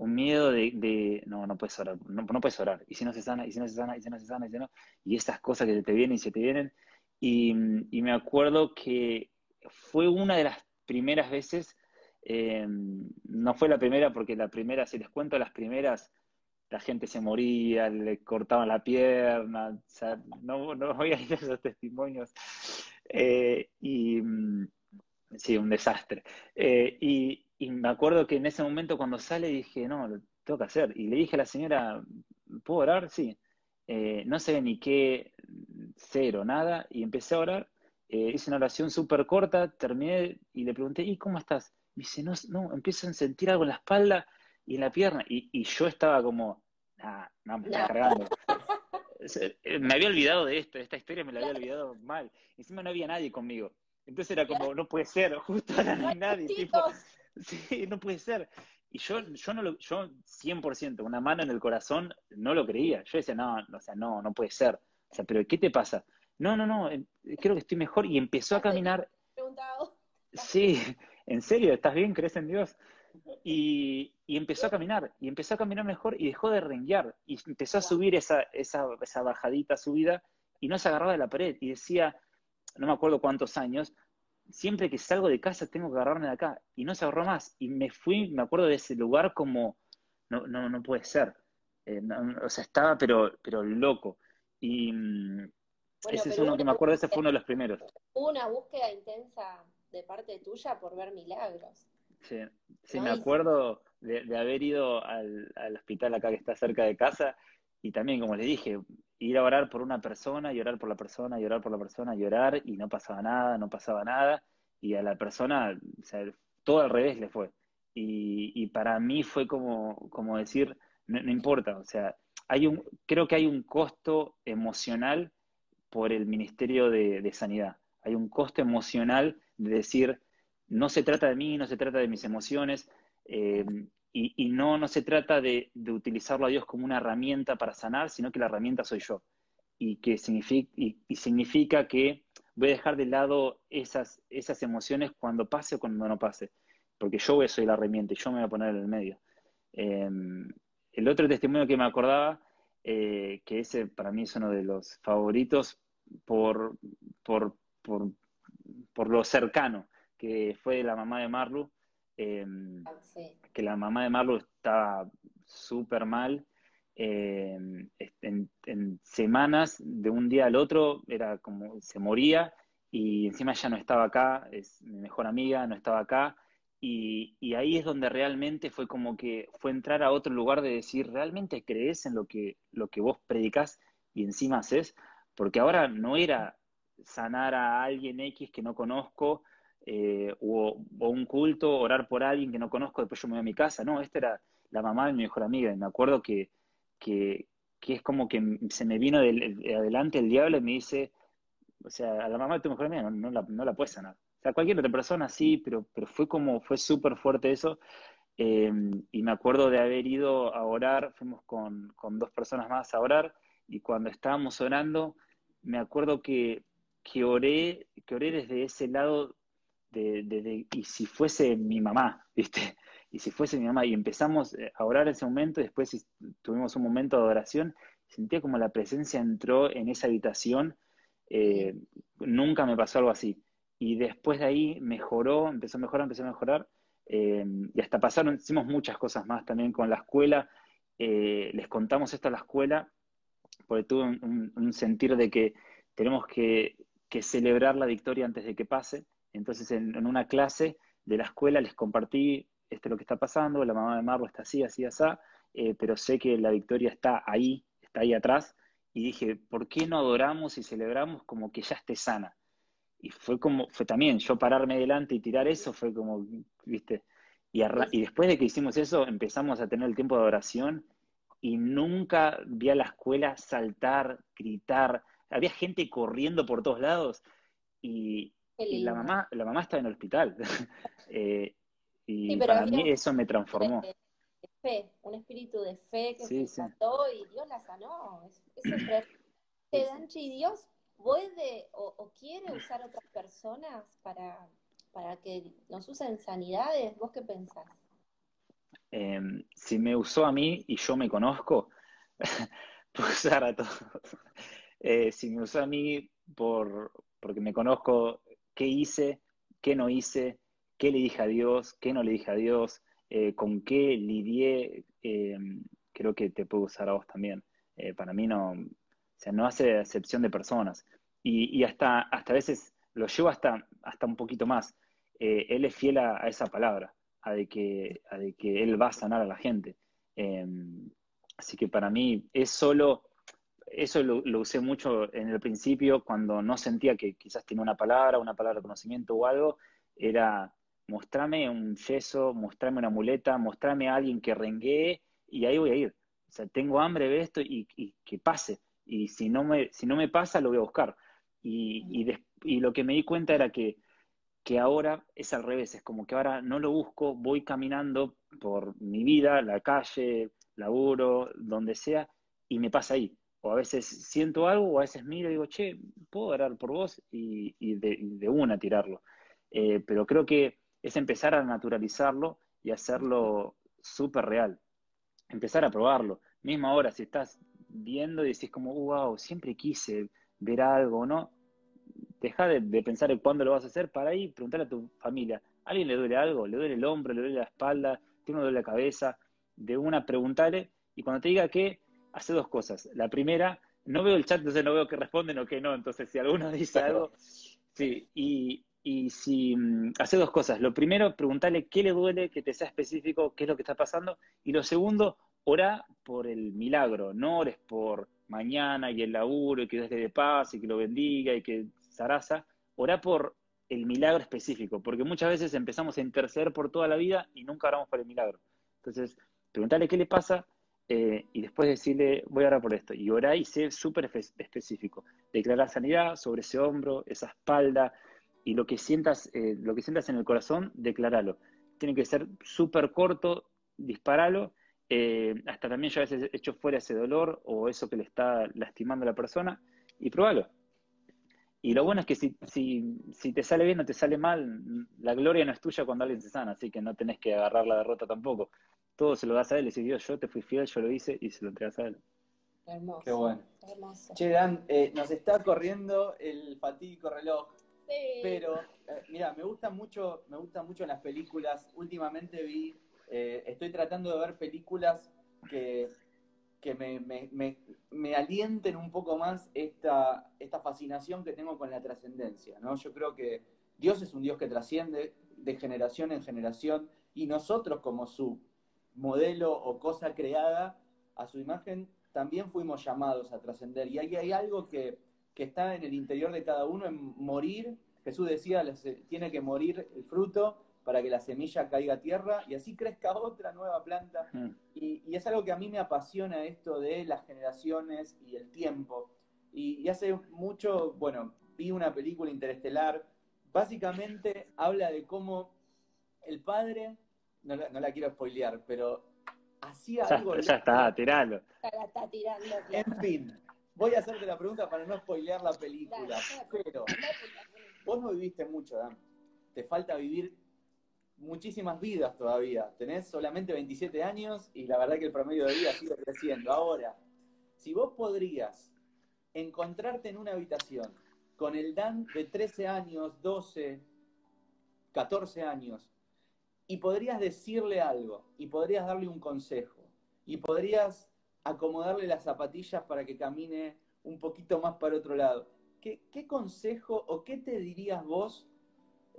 un miedo de, de, no, no puedes orar, no, no, puedes orar, y si no se sana, y si no se sana, y si no se sana, y si no, y esas cosas que te vienen y se te vienen, y, y me acuerdo que fue una de las primeras veces, eh, no fue la primera, porque la primera, si les cuento las primeras, la gente se moría, le cortaban la pierna, o sea, no, no voy a ir a esos testimonios, eh, y sí, un desastre, eh, y, y me acuerdo que en ese momento cuando sale dije, no, lo tengo que hacer. Y le dije a la señora, ¿puedo orar? Sí. No sé ni qué, cero, nada. Y empecé a orar. Eh, hice una oración súper corta, terminé y le pregunté, ¿y cómo estás? Me dice, no, no, empiezo a sentir algo en la espalda y en la pierna. Y, y yo estaba como, nah, no, me está cargando. Eh, me había olvidado de esto, de esta historia me la había olvidado mal. Encima no había nadie conmigo. Entonces era como, no puede ser, justo ahora no hay nadie. Tipo, Sí, no puede ser. Y yo, yo no lo, yo 100%, una mano en el corazón, no lo creía. Yo decía, no, o sea, no, no puede ser. O sea, pero ¿qué te pasa? no, no, no, eh, creo que estoy mejor. Y empezó a caminar.
Preguntado.
Sí, en serio, ¿estás bien? ¿Crees en Dios? Y, y, empezó a caminar, y empezó a caminar mejor y dejó de renguear. Y empezó a subir esa, esa, esa bajadita subida y no se agarraba de la pared. Y decía, no me acuerdo cuántos años, siempre que salgo de casa tengo que agarrarme de acá. Y no se agarró más. Y me fui, me acuerdo de ese lugar como, no, no, no puede ser. Eh, o sea, estaba pero, pero loco. Y mm, ese es uno que me acuerdo, ese fue uno de los primeros.
Una búsqueda intensa de parte tuya por ver milagros.
Sí, sí me acuerdo de, haber ido al, hospital acá que está cerca de casa y también, como les dije, ir a orar por una persona y orar por la persona y orar por la persona y orar y no pasaba nada, no pasaba nada y a la persona, o sea, todo al revés le fue. Y, y para mí fue como, como decir, no, no, importa, o sea, hay un, creo que hay un costo emocional por el Ministerio de, Sanidad. Hay un costo emocional de decir, no se trata de mí, no se trata de mis emociones, eh, y, no, no se trata de, utilizarlo a Dios como una herramienta para sanar, sino que la herramienta soy yo. Y que significa, y, significa que voy a dejar de lado esas, esas emociones cuando pase o cuando no pase, porque yo soy la herramienta y yo me voy a poner en el medio. Eh, el otro testimonio que me acordaba, eh, que ese para mí es uno de los favoritos por, por, por, por lo cercano, que fue la mamá de Marlu, em, ah, que la mamá de Marlu estaba súper mal. Em, en, semanas, de un día al otro, era como se moría y encima ya no estaba acá, es mi mejor amiga, no estaba acá. Y, ahí es donde realmente fue como que fue entrar a otro lugar de decir, ¿realmente crees en lo que, lo que vos predicas y encima haces? Porque ahora no era sanar a alguien X que no conozco, eh, o, un culto, orar por alguien que no conozco, después yo me voy a mi casa. No, esta era la mamá de mi mejor amiga. Y me acuerdo que, que, es como que se me vino de, adelante el diablo y me dice, o sea, a la mamá de tu mejor amiga no, la, no la puedes sanar. O sea, cualquier otra persona sí, pero, pero fue como, fue súper fuerte eso. Eh, y me acuerdo de haber ido a orar, fuimos con, con dos personas más a orar, y cuando estábamos orando, me acuerdo que que oré, que oré desde ese lado de, y si fuese mi mamá, ¿viste? Y si fuese mi mamá, y empezamos eh, a orar ese momento, y después tuvimos un momento de adoración, sentía como la presencia entró en esa habitación, eh, nunca me pasó algo así. Y después de ahí mejoró, empezó a mejorar, empezó a mejorar, eh, y hasta pasaron, hicimos muchas cosas más también con la escuela, les contamos esto a la escuela, porque tuve un sentir de que tenemos que que celebrar la victoria antes de que pase. Entonces, en, una clase de la escuela les compartí esto es lo que está pasando, la mamá de Marlo está así, así, así, eh, pero sé que la victoria está ahí, está ahí atrás. Y dije, ¿por qué no adoramos y celebramos como que ya esté sana? Y fue como, fue también, yo pararme delante y tirar eso, fue como, viste, y, y después de que hicimos eso, empezamos a tener el tiempo de adoración y nunca vi a la escuela saltar, gritar, había gente corriendo por todos lados y, la mamá, la mamá estaba en el hospital. Eh, y para mí eso me transformó.
De, fe, un espíritu de fe que se saltó y Dios la sanó. Eso es Danchi, Dios puede o, quiere usar otras personas para, para que nos usen sanidades. ¿Vos qué pensás?
Em, si me usó a mí y yo me conozco, puedo usar a todos. Eh, si me usó a mí por, porque me conozco qué hice, qué no hice, qué le dije a Dios, qué no le dije a Dios, eh, con qué lidié, eh, creo que te puedo usar a vos también. para mí no, o sea, no hace excepción de personas. Y, hasta, hasta a veces lo llevo hasta, hasta un poquito más. él es fiel a, esa palabra, a de, que, a de que él va a sanar a la gente. así que para mí es solo eso lo, usé mucho en el principio cuando no sentía que quizás tenía una palabra, una palabra de conocimiento o algo, era mostrame un yeso, mostrame una muleta, mostrame a alguien que renguee y ahí voy a ir. O sea, tengo hambre de esto y, que pase. Y si no, me, si no me pasa, lo voy a buscar. Y, y, lo que me di cuenta era que, que ahora es al revés, es como que ahora no lo busco, voy caminando por mi vida, la calle, laburo, donde sea, y me pasa ahí o a veces siento algo, o a veces miro y digo, che, puedo orar por vos y, de, una tirarlo. Eh, pero creo que es empezar a naturalizarlo y hacerlo súper real. Empezar a probarlo. Mismo ahora, si estás viendo y decís como, wow, siempre quise ver algo, ¿no? Deja de, pensar en cuándo lo vas a hacer para ahí preguntar a tu familia, ¿a alguien le duele algo? ¿Le duele el hombro? ¿Le duele la espalda? ¿Tiene duele la cabeza? De una, preguntarle y cuando te diga que, hace dos cosas. La primera, no veo el chat, entonces no veo que responden o que no, entonces si alguno dice algo, sí, y, y si mm, hace dos cosas. Lo primero, preguntarle qué le duele, que te sea específico, qué es lo que está pasando. Y lo segundo, ora por el milagro, no ores por mañana y el laburo y que Dios le dé paz y que lo bendiga y que zaraza. Ora por el milagro específico, porque muchas veces empezamos a interceder por toda la vida y nunca oramos por el milagro. Entonces, preguntarle qué le pasa eh, y después decirle, voy a orar por esto. Y orar y ser súper específico. Declarar sanidad sobre ese hombro, esa espalda, y lo que sientas, eh, lo que sientas en el corazón, declaralo. Tiene que ser súper corto, disparalo. Eh, hasta también yo a veces hecho fuera ese dolor o eso que le está lastimando a la persona y probalo. Y lo bueno es que si, si, si te sale bien o te sale mal, la gloria no es tuya cuando alguien se sana, así que no tenés que agarrar la derrota tampoco. Todo se lo das a él y si Dios, yo te fui fiel, yo lo hice y se lo entregas a él.
Hermoso. Qué bueno. Che, Dan, eh, nos está corriendo el fatídico reloj. Pero, eh, mira, me gusta mucho, me gustan mucho las películas. Últimamente vi, eh, estoy tratando de ver películas que, que me, me, me, alienten un poco más esta, esta fascinación que tengo con la trascendencia, ¿no? Yo creo que Dios es un Dios que trasciende de generación en generación y nosotros como su modelo o cosa creada a su imagen también fuimos llamados a trascender. Y ahí hay algo que, que está en el interior de cada uno, en morir. Jesús decía, tiene que morir el fruto para que la semilla caiga a tierra y así crezca otra nueva planta. Mm. Y, es algo que a mí me apasiona esto de las generaciones y el tiempo. Y, hace mucho, bueno, vi una película interestelar, básicamente habla de cómo el padre, no la, quiero spoilear, pero hacía algo...
Ya está, tiralo.
Está tirando.
En fin, Voy a hacerte la pregunta para no spoilear la película. pero vos no viviste mucho, Dan. Te falta vivir muchísimas vidas todavía. Tenés solamente 27 años y la verdad que el promedio de vida sigue creciendo. Ahora, si vos podrías encontrarte en una habitación con el Dan de 13 años, 12, 14 años, y podrías decirle algo, y podrías darle un consejo, y podrías acomodarle las zapatillas para que camine un poquito más para otro lado. ¿Qué, consejo o qué te dirías vos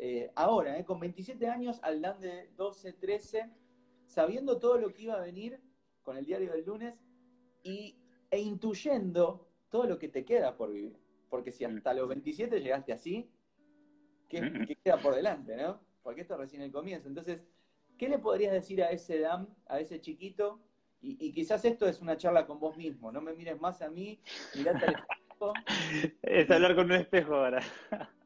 eh, ahora, eh, con 27 años, al Dan de 12, 13, sabiendo todo lo que iba a venir con el diario del lunes y, e intuyendo todo lo que te queda por vivir? Porque si hasta los 27 llegaste así, ¿qué, ¿qué queda por delante, no? Porque esto es recién el comienzo. Entonces, ¿qué le podrías decir a ese Dan, a ese chiquito, y, quizás esto es una charla con vos mismo, no me mires más a mí, mirate al espejo.
Es hablar con un espejo ahora.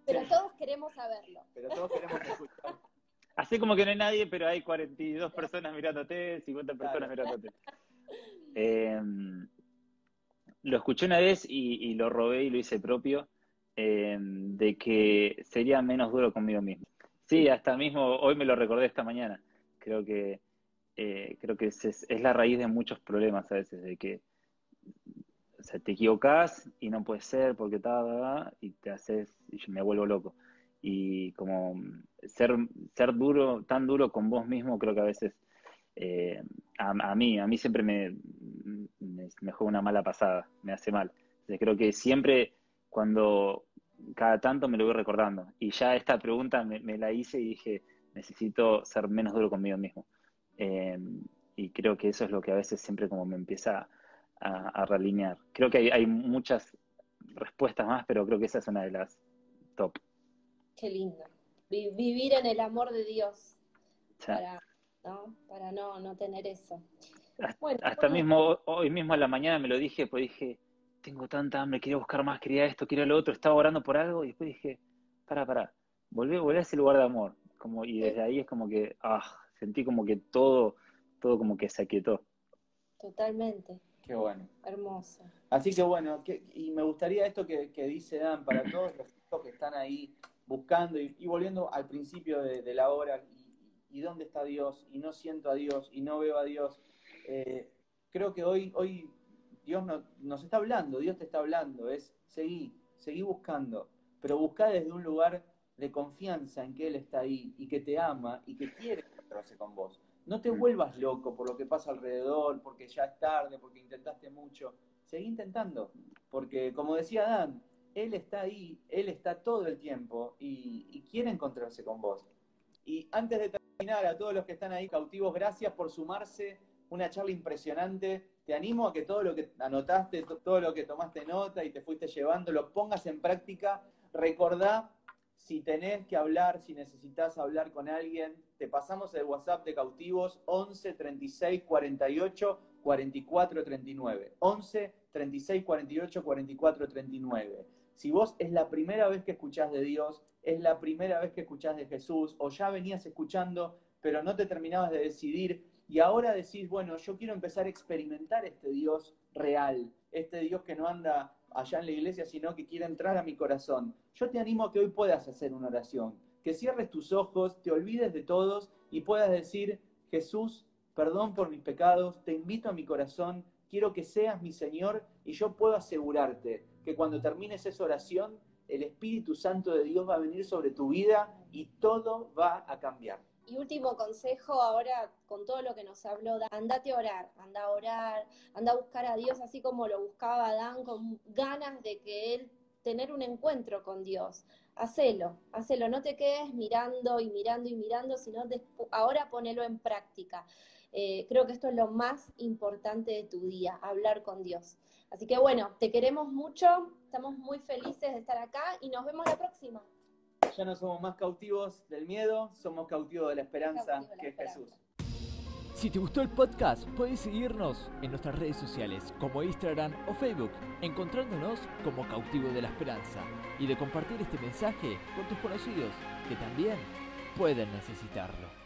Pero todos queremos saberlo.
Pero todos queremos escuchar.
Así como que no hay nadie, pero hay 42 personas mirándote, 50 personas mirándote. Em, lo escuché una vez y, lo robé y lo hice propio, em, de que sería menos duro conmigo mismo. Sí, hasta mismo, hoy me lo recordé esta mañana. Creo que eh, creo que es, la raíz de muchos problemas a veces, de que o te equivocas y no puede ser porque tal, y te haces, y yo me vuelvo loco. Y como ser, ser duro, tan duro con vos mismo, creo que a veces eh, a, mí, a mí siempre me, me, juega una mala pasada, me hace mal. Creo que siempre cuando cada tanto me lo voy recordando. Y ya esta pregunta me, me la hice y dije, necesito ser menos duro conmigo mismo. Eh, y creo que eso es lo que a veces siempre como me empieza a, a realinear. Creo que hay, muchas respuestas más, pero creo que esa es una de las top.
Qué lindo. Vivir en el amor de Dios para, ¿no? para no, no tener eso.
Hasta, mismo hoy mismo a la mañana me lo dije, pues dije, tengo tanta hambre, quería buscar más, quería esto, quería lo otro, estaba orando por algo y después dije, para, para, volví, volví a ese lugar de amor. Como, y desde ahí es como que, ah, sentí como que todo, todo como que se aquietó.
Totalmente.
Qué bueno.
Hermoso.
Así que bueno, y me gustaría esto que, dice Dan para todos los que están ahí buscando y, volviendo al principio de, la hora y, dónde está Dios y no siento a Dios y no veo a Dios. Eh, creo que hoy, hoy Dios nos está hablando, Dios te está hablando, es seguí, seguí buscando, pero busca desde un lugar de confianza en que Él está ahí y que te ama y que quiere encontrarse con vos. No te mm. vuelvas loco por lo que pasa alrededor, porque ya es tarde, porque intentaste mucho. Seguí intentando, porque como decía Dan, Él está ahí, Él está todo el tiempo y, y quiere encontrarse con vos. Y antes de terminar, a todos los que están ahí cautivos, gracias por sumarse. Una charla impresionante. Te animo a que todo lo que anotaste, todo lo que tomaste nota y te fuiste llevando, lo pongas en práctica. Recordá si tenés que hablar, si necesitas hablar con alguien, te pasamos el WhatsApp de cautivos 11 36 48 44 39. 11 36 48 44 39. Si vos es la primera vez que escuchás de Dios, es la primera vez que escuchás de Jesús, o ya venías escuchando, pero no te terminabas de decidir, y ahora decís, bueno, yo quiero empezar a experimentar este Dios real, este Dios que no anda allá en la iglesia, sino que quiere entrar a mi corazón. Yo te animo a que hoy puedas hacer una oración, que cierres tus ojos, te olvides de todos y puedas decir, Jesús, perdón por mis pecados, te invito a mi corazón, quiero que seas mi Señor y yo puedo asegurarte que cuando termines esa oración, el Espíritu Santo de Dios va a venir sobre tu vida y todo va a cambiar.
Y último consejo, ahora con todo lo que nos habló, andate a orar, anda a orar, anda a buscar a Dios así como lo buscaba Dan, con ganas de que él tener un encuentro con Dios. Hacelo, hacelo, no te quedes mirando y mirando y mirando, sino ahora ponelo en práctica. Eh, creo que esto es lo más importante de tu día, hablar con Dios. Así que bueno, te queremos mucho, estamos muy felices de estar acá y nos vemos la próxima
ya no somos más cautivos del miedo, somos cautivos de la esperanza, que es Jesús.
Si te gustó el podcast, puedes seguirnos en nuestras redes sociales como Instagram o Facebook, encontrándonos como Cautivo de la Esperanza, y de compartir este mensaje con tus conocidos que también pueden necesitarlo.